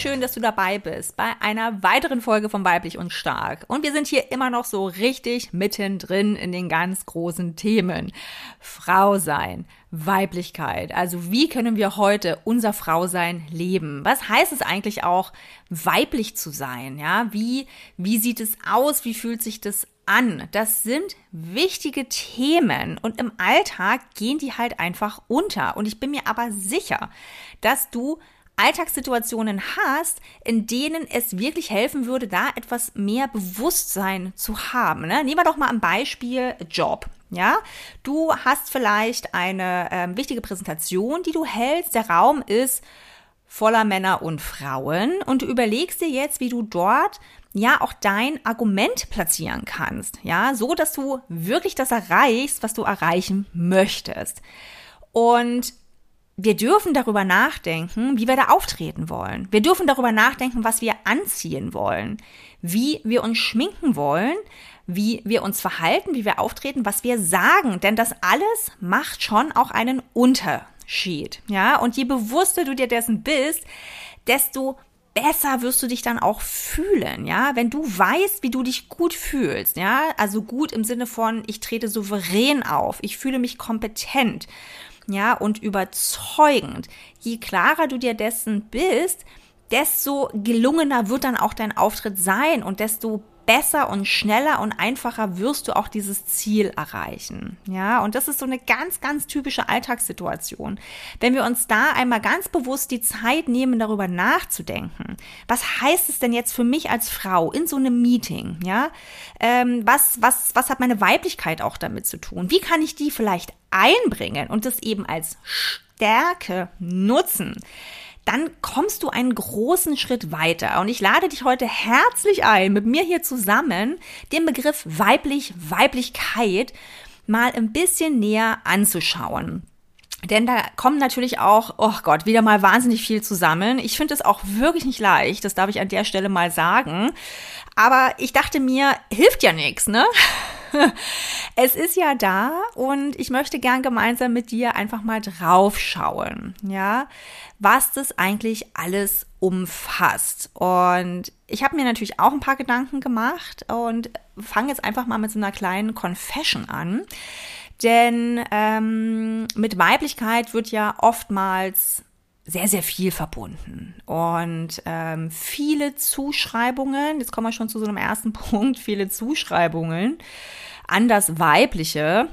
Schön, dass du dabei bist bei einer weiteren Folge von Weiblich und Stark. Und wir sind hier immer noch so richtig mittendrin in den ganz großen Themen. Frau sein, Weiblichkeit. Also wie können wir heute unser Frausein leben? Was heißt es eigentlich auch, weiblich zu sein? Ja, wie, wie sieht es aus? Wie fühlt sich das an? Das sind wichtige Themen und im Alltag gehen die halt einfach unter. Und ich bin mir aber sicher, dass du Alltagssituationen hast, in denen es wirklich helfen würde, da etwas mehr Bewusstsein zu haben. Ne? Nehmen wir doch mal ein Beispiel Job. Ja, du hast vielleicht eine ähm, wichtige Präsentation, die du hältst. Der Raum ist voller Männer und Frauen und du überlegst dir jetzt, wie du dort ja auch dein Argument platzieren kannst. Ja, so dass du wirklich das erreichst, was du erreichen möchtest. Und wir dürfen darüber nachdenken, wie wir da auftreten wollen. Wir dürfen darüber nachdenken, was wir anziehen wollen, wie wir uns schminken wollen, wie wir uns verhalten, wie wir auftreten, was wir sagen. Denn das alles macht schon auch einen Unterschied. Ja, und je bewusster du dir dessen bist, desto besser wirst du dich dann auch fühlen, ja, wenn du weißt, wie du dich gut fühlst, ja, also gut im Sinne von, ich trete souverän auf, ich fühle mich kompetent ja, und überzeugend. Je klarer du dir dessen bist, desto gelungener wird dann auch dein Auftritt sein und desto besser und schneller und einfacher wirst du auch dieses Ziel erreichen. Ja, und das ist so eine ganz, ganz typische Alltagssituation. Wenn wir uns da einmal ganz bewusst die Zeit nehmen, darüber nachzudenken, was heißt es denn jetzt für mich als Frau in so einem Meeting? Ja, ähm, was, was, was hat meine Weiblichkeit auch damit zu tun? Wie kann ich die vielleicht einbringen und das eben als Stärke nutzen? Dann kommst du einen großen Schritt weiter. Und ich lade dich heute herzlich ein, mit mir hier zusammen den Begriff weiblich, Weiblichkeit mal ein bisschen näher anzuschauen. Denn da kommen natürlich auch, oh Gott, wieder mal wahnsinnig viel zusammen. Ich finde es auch wirklich nicht leicht, das darf ich an der Stelle mal sagen. Aber ich dachte mir, hilft ja nichts, ne? es ist ja da und ich möchte gern gemeinsam mit dir einfach mal draufschauen, ja, was das eigentlich alles umfasst. Und ich habe mir natürlich auch ein paar Gedanken gemacht und fange jetzt einfach mal mit so einer kleinen Confession an. Denn ähm, mit Weiblichkeit wird ja oftmals sehr, sehr viel verbunden. Und ähm, viele Zuschreibungen, jetzt kommen wir schon zu so einem ersten Punkt, viele Zuschreibungen an das Weibliche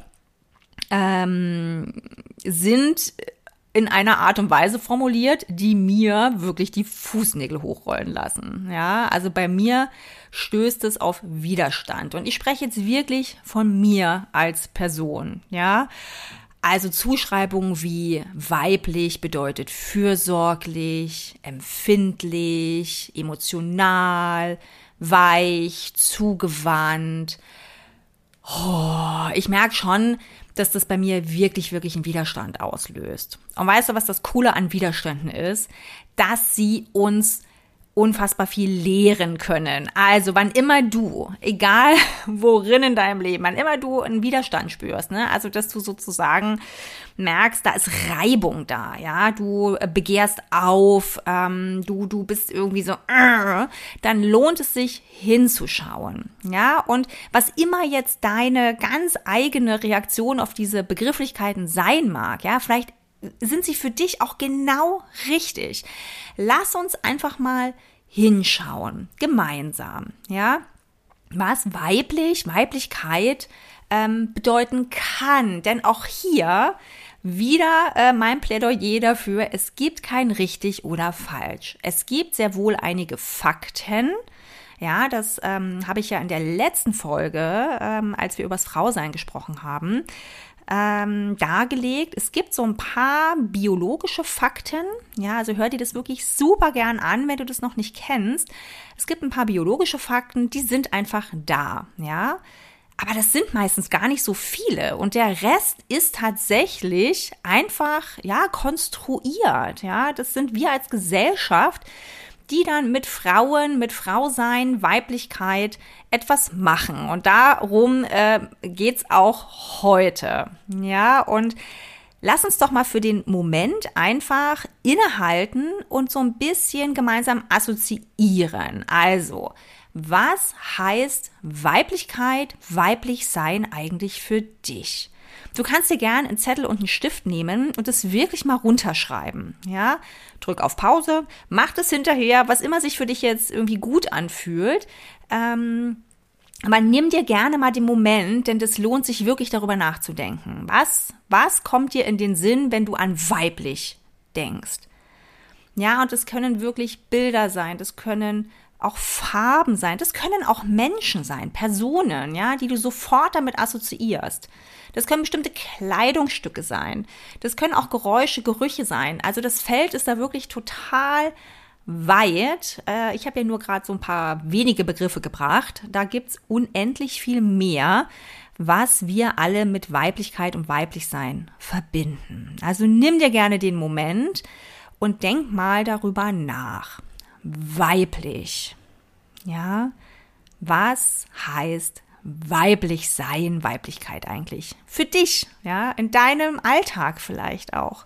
ähm, sind in einer Art und Weise formuliert, die mir wirklich die Fußnägel hochrollen lassen. Ja, also bei mir stößt es auf Widerstand. Und ich spreche jetzt wirklich von mir als Person. Ja, also Zuschreibungen wie weiblich bedeutet fürsorglich, empfindlich, emotional, weich, zugewandt. Oh, ich merke schon, dass das bei mir wirklich, wirklich einen Widerstand auslöst. Und weißt du, was das Coole an Widerständen ist? Dass sie uns unfassbar viel lehren können. Also wann immer du, egal worin in deinem Leben, wann immer du einen Widerstand spürst, ne, also dass du sozusagen merkst, da ist Reibung da, ja, du begehrst auf, ähm, du du bist irgendwie so, äh, dann lohnt es sich hinzuschauen, ja. Und was immer jetzt deine ganz eigene Reaktion auf diese Begrifflichkeiten sein mag, ja, vielleicht sind sie für dich auch genau richtig. Lass uns einfach mal hinschauen, gemeinsam, ja, was weiblich, Weiblichkeit ähm, bedeuten kann. Denn auch hier wieder äh, mein Plädoyer dafür, es gibt kein richtig oder falsch. Es gibt sehr wohl einige Fakten, ja, das ähm, habe ich ja in der letzten Folge, ähm, als wir übers Frausein gesprochen haben, ähm, dargelegt. Es gibt so ein paar biologische Fakten. Ja, also hör dir das wirklich super gern an, wenn du das noch nicht kennst. Es gibt ein paar biologische Fakten, die sind einfach da. Ja, aber das sind meistens gar nicht so viele. Und der Rest ist tatsächlich einfach, ja, konstruiert. Ja, das sind wir als Gesellschaft, die dann mit Frauen, mit Frausein, Weiblichkeit etwas machen. Und darum äh, geht's auch heute. Ja, und lass uns doch mal für den Moment einfach innehalten und so ein bisschen gemeinsam assoziieren. Also, was heißt Weiblichkeit, weiblich sein eigentlich für dich? Du kannst dir gern einen Zettel und einen Stift nehmen und es wirklich mal runterschreiben. Ja, drück auf Pause, mach das hinterher, was immer sich für dich jetzt irgendwie gut anfühlt. Ähm, aber nimm dir gerne mal den Moment, denn das lohnt sich wirklich darüber nachzudenken. Was, was kommt dir in den Sinn, wenn du an weiblich denkst? Ja, und es können wirklich Bilder sein, das können auch Farben sein, das können auch Menschen sein, Personen, ja, die du sofort damit assoziierst. Das können bestimmte Kleidungsstücke sein. Das können auch Geräusche, Gerüche sein. Also das Feld ist da wirklich total weit. Äh, ich habe ja nur gerade so ein paar wenige Begriffe gebracht. Da gibt's unendlich viel mehr, was wir alle mit Weiblichkeit und Weiblichsein verbinden. Also nimm dir gerne den Moment und denk mal darüber nach weiblich. Ja, was heißt weiblich sein, Weiblichkeit eigentlich? Für dich, ja, in deinem Alltag vielleicht auch.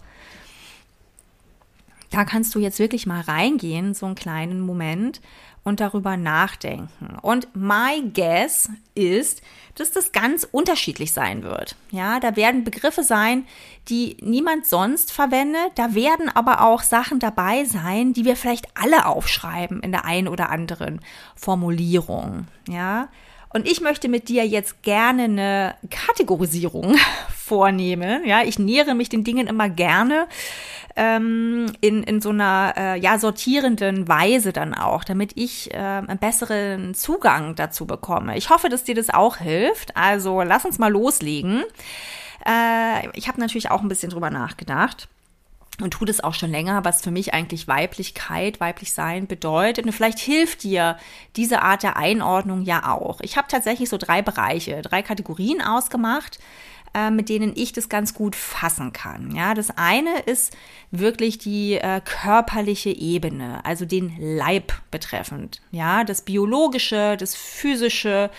Da kannst du jetzt wirklich mal reingehen, so einen kleinen Moment und darüber nachdenken. Und my guess ist, dass das ganz unterschiedlich sein wird. Ja, da werden Begriffe sein, die niemand sonst verwendet. Da werden aber auch Sachen dabei sein, die wir vielleicht alle aufschreiben in der einen oder anderen Formulierung. Ja, und ich möchte mit dir jetzt gerne eine Kategorisierung vornehmen. Ja, ich nähere mich den Dingen immer gerne ähm, in, in so einer äh, ja, sortierenden Weise dann auch, damit ich äh, einen besseren Zugang dazu bekomme. Ich hoffe, dass dir das auch hilft. Also lass uns mal loslegen. Äh, ich habe natürlich auch ein bisschen drüber nachgedacht und tue das auch schon länger, was für mich eigentlich Weiblichkeit, weiblich sein bedeutet. Und vielleicht hilft dir diese Art der Einordnung ja auch. Ich habe tatsächlich so drei Bereiche, drei Kategorien ausgemacht, äh, mit denen ich das ganz gut fassen kann. Ja, das eine ist wirklich die äh, körperliche Ebene, also den Leib betreffend. Ja, das biologische, das physische,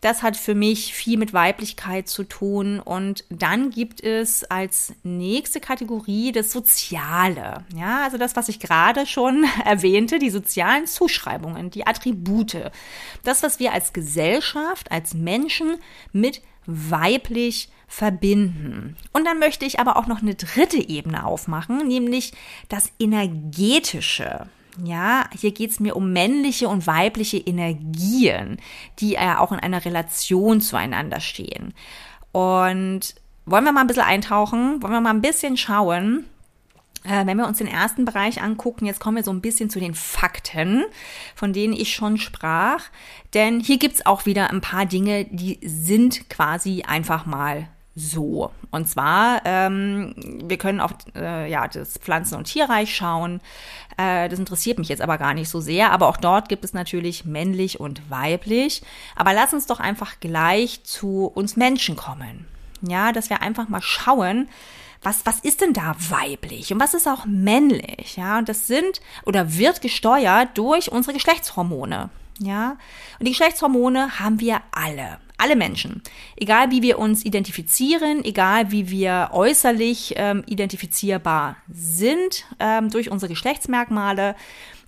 das hat für mich viel mit Weiblichkeit zu tun. Und dann gibt es als nächste Kategorie das Soziale. Ja, also das, was ich gerade schon erwähnte, die sozialen Zuschreibungen, die Attribute. Das, was wir als Gesellschaft, als Menschen mit weiblich verbinden. Und dann möchte ich aber auch noch eine dritte Ebene aufmachen, nämlich das Energetische. Ja, hier geht es mir um männliche und weibliche Energien, die ja auch in einer Relation zueinander stehen. Und wollen wir mal ein bisschen eintauchen? Wollen wir mal ein bisschen schauen? Äh, wenn wir uns den ersten Bereich angucken, jetzt kommen wir so ein bisschen zu den Fakten, von denen ich schon sprach. Denn hier gibt's auch wieder ein paar Dinge, die sind quasi einfach mal so. Und zwar, ähm, wir können auf äh, ja, das Pflanzen- und Tierreich schauen. Äh, das interessiert mich jetzt aber gar nicht so sehr. Aber auch dort gibt es natürlich männlich und weiblich. Aber lass uns doch einfach gleich zu uns Menschen kommen. Ja, dass wir einfach mal schauen, was, was ist denn da weiblich und was ist auch männlich? Ja, und das sind oder wird gesteuert durch unsere Geschlechtshormone. Ja, und die Geschlechtshormone haben wir alle. Alle Menschen. Egal wie wir uns identifizieren, egal wie wir äußerlich ähm, identifizierbar sind ähm, durch unsere Geschlechtsmerkmale,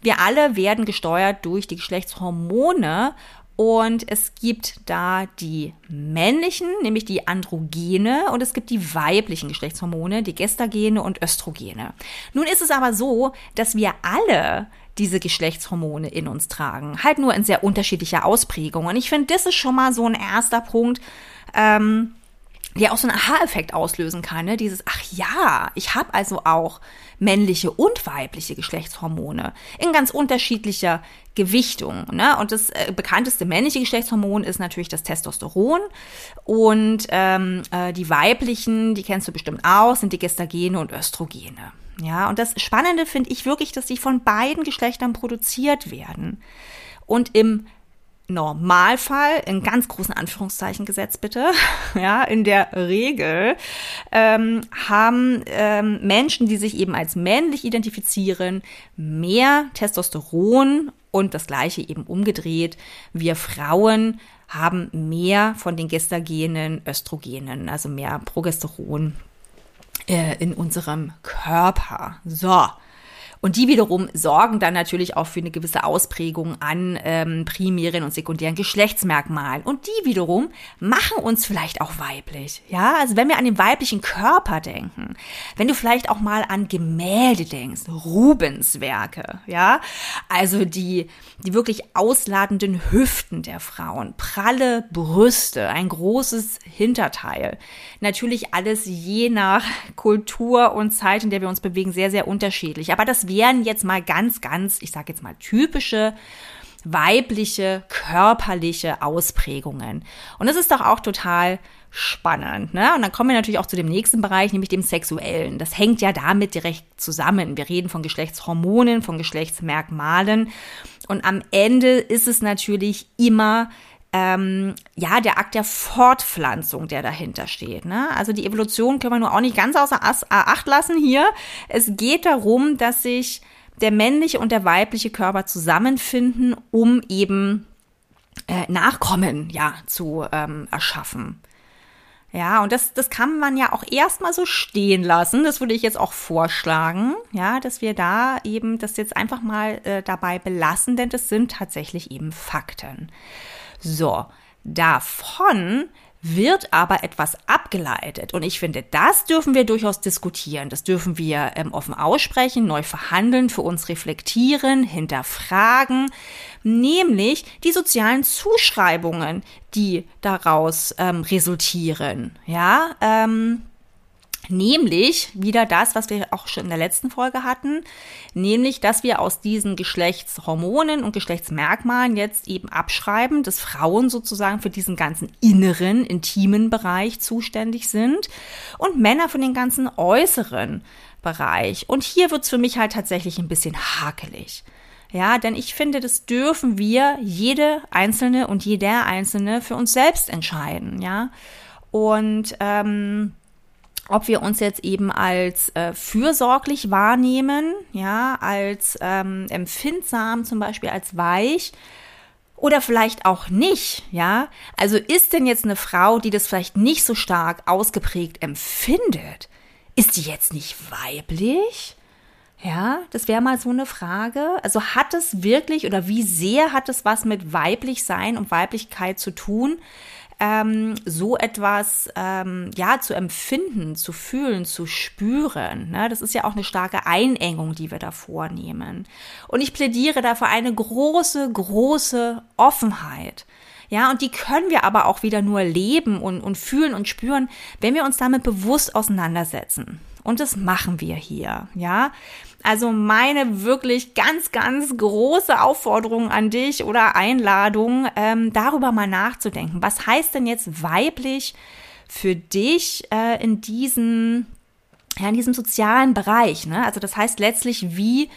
wir alle werden gesteuert durch die Geschlechtshormone und es gibt da die männlichen, nämlich die Androgene, und es gibt die weiblichen Geschlechtshormone, die Gestagene und Östrogene. Nun ist es aber so, dass wir alle diese Geschlechtshormone in uns tragen. Halt nur in sehr unterschiedlicher Ausprägung. Und ich finde, das ist schon mal so ein erster Punkt, ähm, die auch so einen Aha-Effekt auslösen kann. Ne? Dieses, ach ja, ich habe also auch männliche und weibliche Geschlechtshormone in ganz unterschiedlicher Gewichtung. Ne? Und das äh, bekannteste männliche Geschlechtshormon ist natürlich das Testosteron. Und ähm, äh, die weiblichen, die kennst du bestimmt auch, sind die Gestagene und Östrogene. Ja, und das Spannende finde ich wirklich, dass die von beiden Geschlechtern produziert werden. Und im Normalfall, in ganz großen Anführungszeichen gesetzt bitte, ja, in der Regel ähm, haben ähm, Menschen, die sich eben als männlich identifizieren, mehr Testosteron und das gleiche eben umgedreht. Wir Frauen haben mehr von den Gestagenen, Östrogenen, also mehr Progesteron äh, in unserem Körper. So. Und die wiederum sorgen dann natürlich auch für eine gewisse Ausprägung an ähm, primären und sekundären Geschlechtsmerkmalen. Und die wiederum machen uns vielleicht auch weiblich. Ja, also wenn wir an den weiblichen Körper denken, wenn du vielleicht auch mal an Gemälde denkst, Rubens Werke, ja, also die, die wirklich ausladenden Hüften der Frauen, pralle Brüste, ein großes Hinterteil. Natürlich alles je nach Kultur und Zeit, in der wir uns bewegen, sehr, sehr unterschiedlich. Aber das wären jetzt mal ganz, ganz, ich sage jetzt mal typische weibliche, körperliche Ausprägungen. Und das ist doch auch total spannend. Ne? Und dann kommen wir natürlich auch zu dem nächsten Bereich, nämlich dem sexuellen. Das hängt ja damit direkt zusammen. Wir reden von Geschlechtshormonen, von Geschlechtsmerkmalen. Und am Ende ist es natürlich immer ähm, ja, der Akt der Fortpflanzung, der dahinter steht. Ne? Also die Evolution können wir nur auch nicht ganz außer Acht lassen hier. Es geht darum, dass sich der männliche und der weibliche Körper zusammenfinden, um eben äh, Nachkommen ja zu ähm, erschaffen. Ja, und das, das kann man ja auch erstmal so stehen lassen. Das würde ich jetzt auch vorschlagen, ja, dass wir da eben das jetzt einfach mal äh, dabei belassen, denn das sind tatsächlich eben Fakten. So, davon wird aber etwas abgeleitet. Und ich finde, das dürfen wir durchaus diskutieren. Das dürfen wir ähm, offen aussprechen, neu verhandeln, für uns reflektieren, hinterfragen. Nämlich die sozialen Zuschreibungen, die daraus ähm, resultieren. Ja, ähm, Nämlich wieder das, was wir auch schon in der letzten Folge hatten, nämlich, dass wir aus diesen Geschlechtshormonen und Geschlechtsmerkmalen jetzt eben abschreiben, dass Frauen sozusagen für diesen ganzen inneren, intimen Bereich zuständig sind und Männer für den ganzen äußeren Bereich. Und hier wird's für mich halt tatsächlich ein bisschen hakelig. Ja, denn ich finde, das dürfen wir jede Einzelne und jeder Einzelne für uns selbst entscheiden, ja. Und ähm, ob wir uns jetzt eben als äh, fürsorglich wahrnehmen, ja, als ähm, empfindsam, zum Beispiel als weich oder vielleicht auch nicht, ja. Also ist denn jetzt eine Frau, die das vielleicht nicht so stark ausgeprägt empfindet, ist die jetzt nicht weiblich? Ja, das wäre mal so eine Frage. Also hat es wirklich oder wie sehr hat es was mit weiblich sein und Weiblichkeit zu tun? Ähm, so etwas ähm, ja zu empfinden, zu fühlen, zu spüren. Ne? Das ist ja auch eine starke Einengung, die wir da vornehmen. Und ich plädiere dafür eine große, große Offenheit. Ja, und die können wir aber auch wieder nur leben und, und fühlen und spüren, wenn wir uns damit bewusst auseinandersetzen. Und das machen wir hier, ja. Also meine wirklich ganz, ganz große Aufforderung an dich oder Einladung, ähm, darüber mal nachzudenken. Was heißt denn jetzt weiblich für dich äh, in diesem ja, in diesem sozialen Bereich, ne? Also das heißt letztlich, wie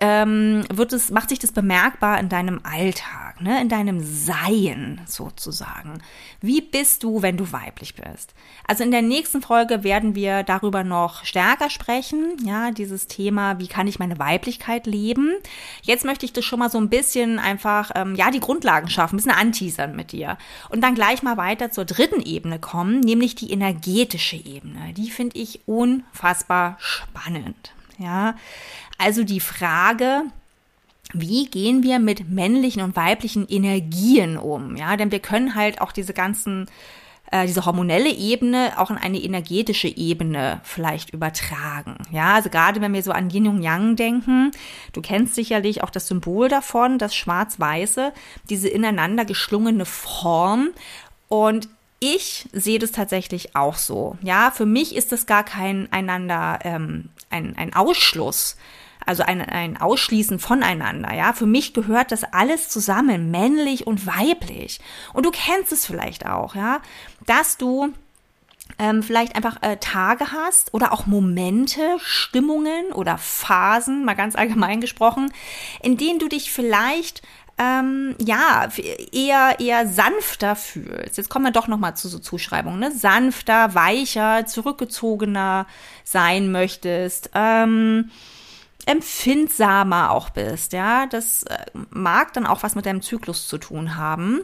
ähm, wird es, macht sich das bemerkbar in deinem Alltag, ne, in deinem Sein sozusagen. Wie bist du, wenn du weiblich bist? Also in der nächsten Folge werden wir darüber noch stärker sprechen, ja, dieses Thema, wie kann ich meine Weiblichkeit leben? Jetzt möchte ich das schon mal so ein bisschen einfach, ähm, ja, die Grundlagen schaffen, ein bisschen anteasern mit dir. Und dann gleich mal weiter zur dritten Ebene kommen, nämlich die energetische Ebene. Die finde ich unfassbar spannend. Ja, also die Frage, wie gehen wir mit männlichen und weiblichen Energien um? Ja, denn wir können halt auch diese ganzen äh, diese hormonelle Ebene auch in eine energetische Ebene vielleicht übertragen. Ja, also gerade wenn wir so an Yin und Yang denken, du kennst sicherlich auch das Symbol davon, das schwarz-weiße, diese ineinander geschlungene Form. Und ich sehe das tatsächlich auch so. Ja, für mich ist das gar kein einander, ähm, ein, ein Ausschluss, also ein, ein Ausschließen voneinander. Ja, für mich gehört das alles zusammen, männlich und weiblich. Und du kennst es vielleicht auch, ja, dass du ähm, vielleicht einfach äh, Tage hast oder auch Momente, Stimmungen oder Phasen, mal ganz allgemein gesprochen, in denen du dich vielleicht ähm, ja, eher, eher sanfter fühlst. Jetzt kommen wir doch nochmal zu so Zuschreibungen, ne? Sanfter, weicher, zurückgezogener sein möchtest, ähm, empfindsamer auch bist, ja. Das äh, mag dann auch was mit deinem Zyklus zu tun haben.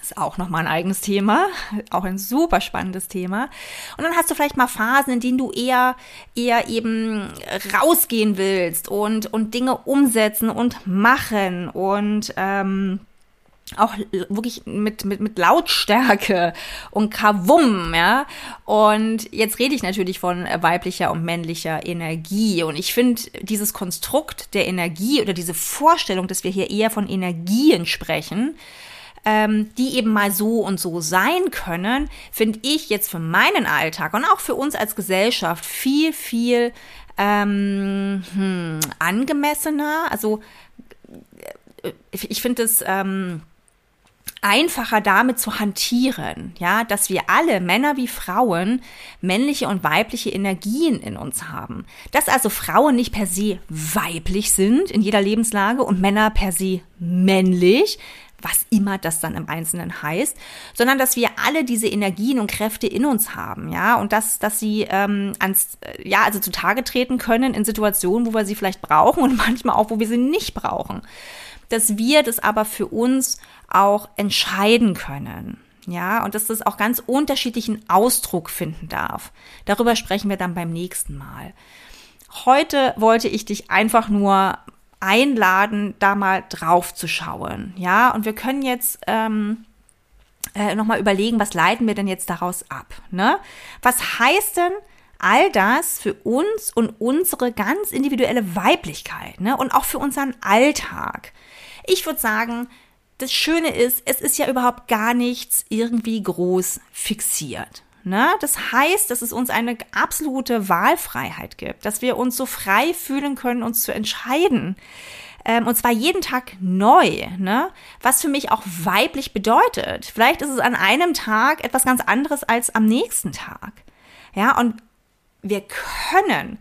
Ist auch nochmal ein eigenes Thema, auch ein super spannendes Thema. Und dann hast du vielleicht mal Phasen, in denen du eher, eher eben rausgehen willst und, und Dinge umsetzen und machen und ähm, auch wirklich mit, mit, mit Lautstärke und Kavum, ja. Und jetzt rede ich natürlich von weiblicher und männlicher Energie. Und ich finde dieses Konstrukt der Energie oder diese Vorstellung, dass wir hier eher von Energien sprechen, ähm, die eben mal so und so sein können, finde ich jetzt für meinen Alltag und auch für uns als Gesellschaft viel, viel ähm, hm, angemessener. Also äh, ich finde es ähm, einfacher damit zu hantieren, ja, dass wir alle, Männer wie Frauen, männliche und weibliche Energien in uns haben. Dass also Frauen nicht per se weiblich sind in jeder Lebenslage und Männer per se männlich, was immer das dann im Einzelnen heißt, sondern dass wir alle diese Energien und Kräfte in uns haben, ja, und dass, dass sie ähm, ans, äh, ja, also zutage treten können in Situationen, wo wir sie vielleicht brauchen und manchmal auch, wo wir sie nicht brauchen. Dass wir das aber für uns auch entscheiden können. Ja, und dass das auch ganz unterschiedlichen Ausdruck finden darf. Darüber sprechen wir dann beim nächsten Mal. Heute wollte ich dich einfach nur einladen, da mal drauf zu schauen. Ja, und wir können jetzt ähm, äh, nochmal überlegen, was leiten wir denn jetzt daraus ab? Ne? Was heißt denn all das für uns und unsere ganz individuelle Weiblichkeit ne? und auch für unseren Alltag? Ich würde sagen, das Schöne ist, es ist ja überhaupt gar nichts irgendwie groß fixiert. Ne? Das heißt, dass es uns eine absolute Wahlfreiheit gibt, dass wir uns so frei fühlen können, uns zu entscheiden. Ähm, und zwar jeden Tag neu, ne? was für mich auch weiblich bedeutet. Vielleicht ist es an einem Tag etwas ganz anderes als am nächsten Tag. Ja, und wir können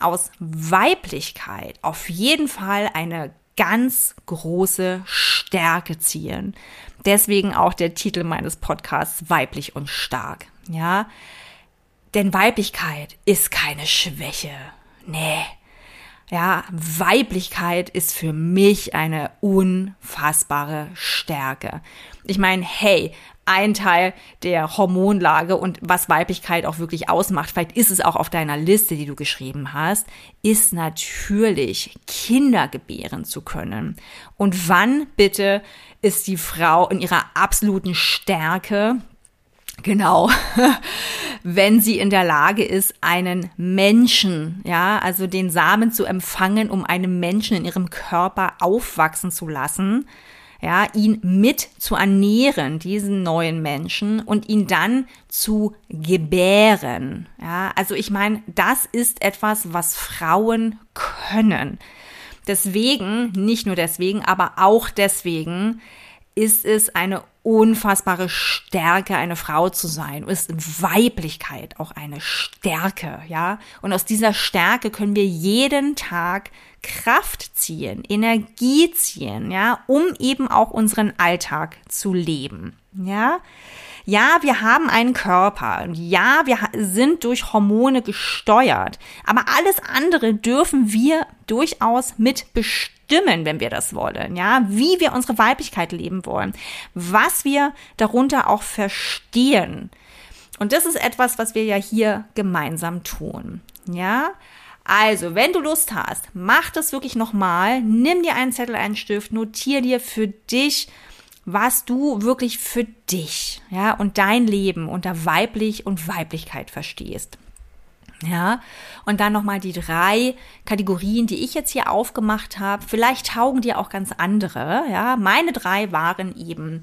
aus Weiblichkeit auf jeden Fall eine ganz große Stärke ziehen. Deswegen auch der Titel meines Podcasts Weiblich und Stark. Ja, denn Weiblichkeit ist keine Schwäche. Nee. Ja, Weiblichkeit ist für mich eine unfassbare Stärke. Ich meine, hey, ein Teil der Hormonlage und was Weiblichkeit auch wirklich ausmacht, vielleicht ist es auch auf deiner Liste, die du geschrieben hast, ist natürlich Kinder gebären zu können. Und wann bitte ist die Frau in ihrer absoluten Stärke Genau, wenn sie in der Lage ist, einen Menschen, ja, also den Samen zu empfangen, um einen Menschen in ihrem Körper aufwachsen zu lassen, ja, ihn mit zu ernähren, diesen neuen Menschen und ihn dann zu gebären. Ja, also ich meine, das ist etwas, was Frauen können. Deswegen, nicht nur deswegen, aber auch deswegen ist es eine unfassbare Stärke, eine Frau zu sein, ist Weiblichkeit auch eine Stärke, ja. Und aus dieser Stärke können wir jeden Tag Kraft ziehen, Energie ziehen, ja, um eben auch unseren Alltag zu leben, ja. Ja, wir haben einen Körper. Ja, wir sind durch Hormone gesteuert. Aber alles andere dürfen wir durchaus mitbestimmen, wenn wir das wollen. Ja, wie wir unsere Weiblichkeit leben wollen. Was wir darunter auch verstehen. Und das ist etwas, was wir ja hier gemeinsam tun. Ja, also, wenn du Lust hast, mach das wirklich nochmal. Nimm dir einen Zettel, einen Stift, notier dir für dich was du wirklich für dich, ja, und dein Leben unter weiblich und Weiblichkeit verstehst. Ja, und dann nochmal die drei Kategorien, die ich jetzt hier aufgemacht habe. Vielleicht taugen dir auch ganz andere. Ja, meine drei waren eben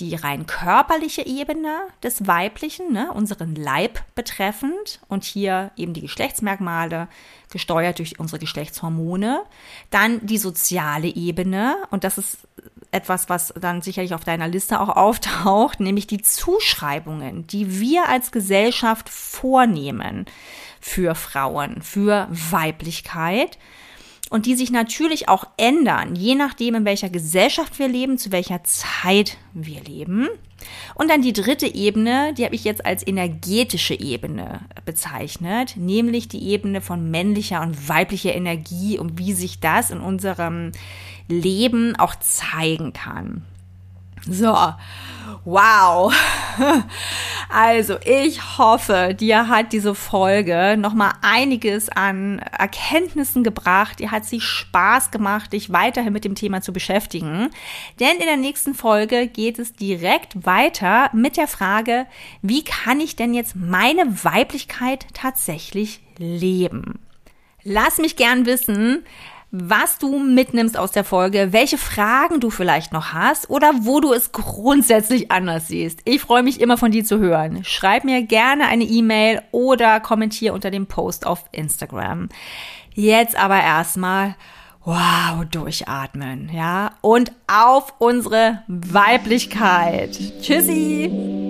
die rein körperliche Ebene des Weiblichen, ne, unseren Leib betreffend und hier eben die Geschlechtsmerkmale gesteuert durch unsere Geschlechtshormone. Dann die soziale Ebene und das ist etwas, was dann sicherlich auf deiner Liste auch auftaucht, nämlich die Zuschreibungen, die wir als Gesellschaft vornehmen für Frauen, für Weiblichkeit und die sich natürlich auch ändern, je nachdem, in welcher Gesellschaft wir leben, zu welcher Zeit wir leben. Und dann die dritte Ebene, die habe ich jetzt als energetische Ebene bezeichnet, nämlich die Ebene von männlicher und weiblicher Energie und wie sich das in unserem Leben auch zeigen kann. So, wow. Also, ich hoffe, dir hat diese Folge nochmal einiges an Erkenntnissen gebracht. Dir hat sie Spaß gemacht, dich weiterhin mit dem Thema zu beschäftigen. Denn in der nächsten Folge geht es direkt weiter mit der Frage, wie kann ich denn jetzt meine Weiblichkeit tatsächlich leben? Lass mich gern wissen, was du mitnimmst aus der Folge, welche Fragen du vielleicht noch hast oder wo du es grundsätzlich anders siehst. Ich freue mich immer von dir zu hören. Schreib mir gerne eine E-Mail oder kommentier unter dem Post auf Instagram. Jetzt aber erstmal wow, durchatmen, ja, und auf unsere Weiblichkeit. Tschüssi!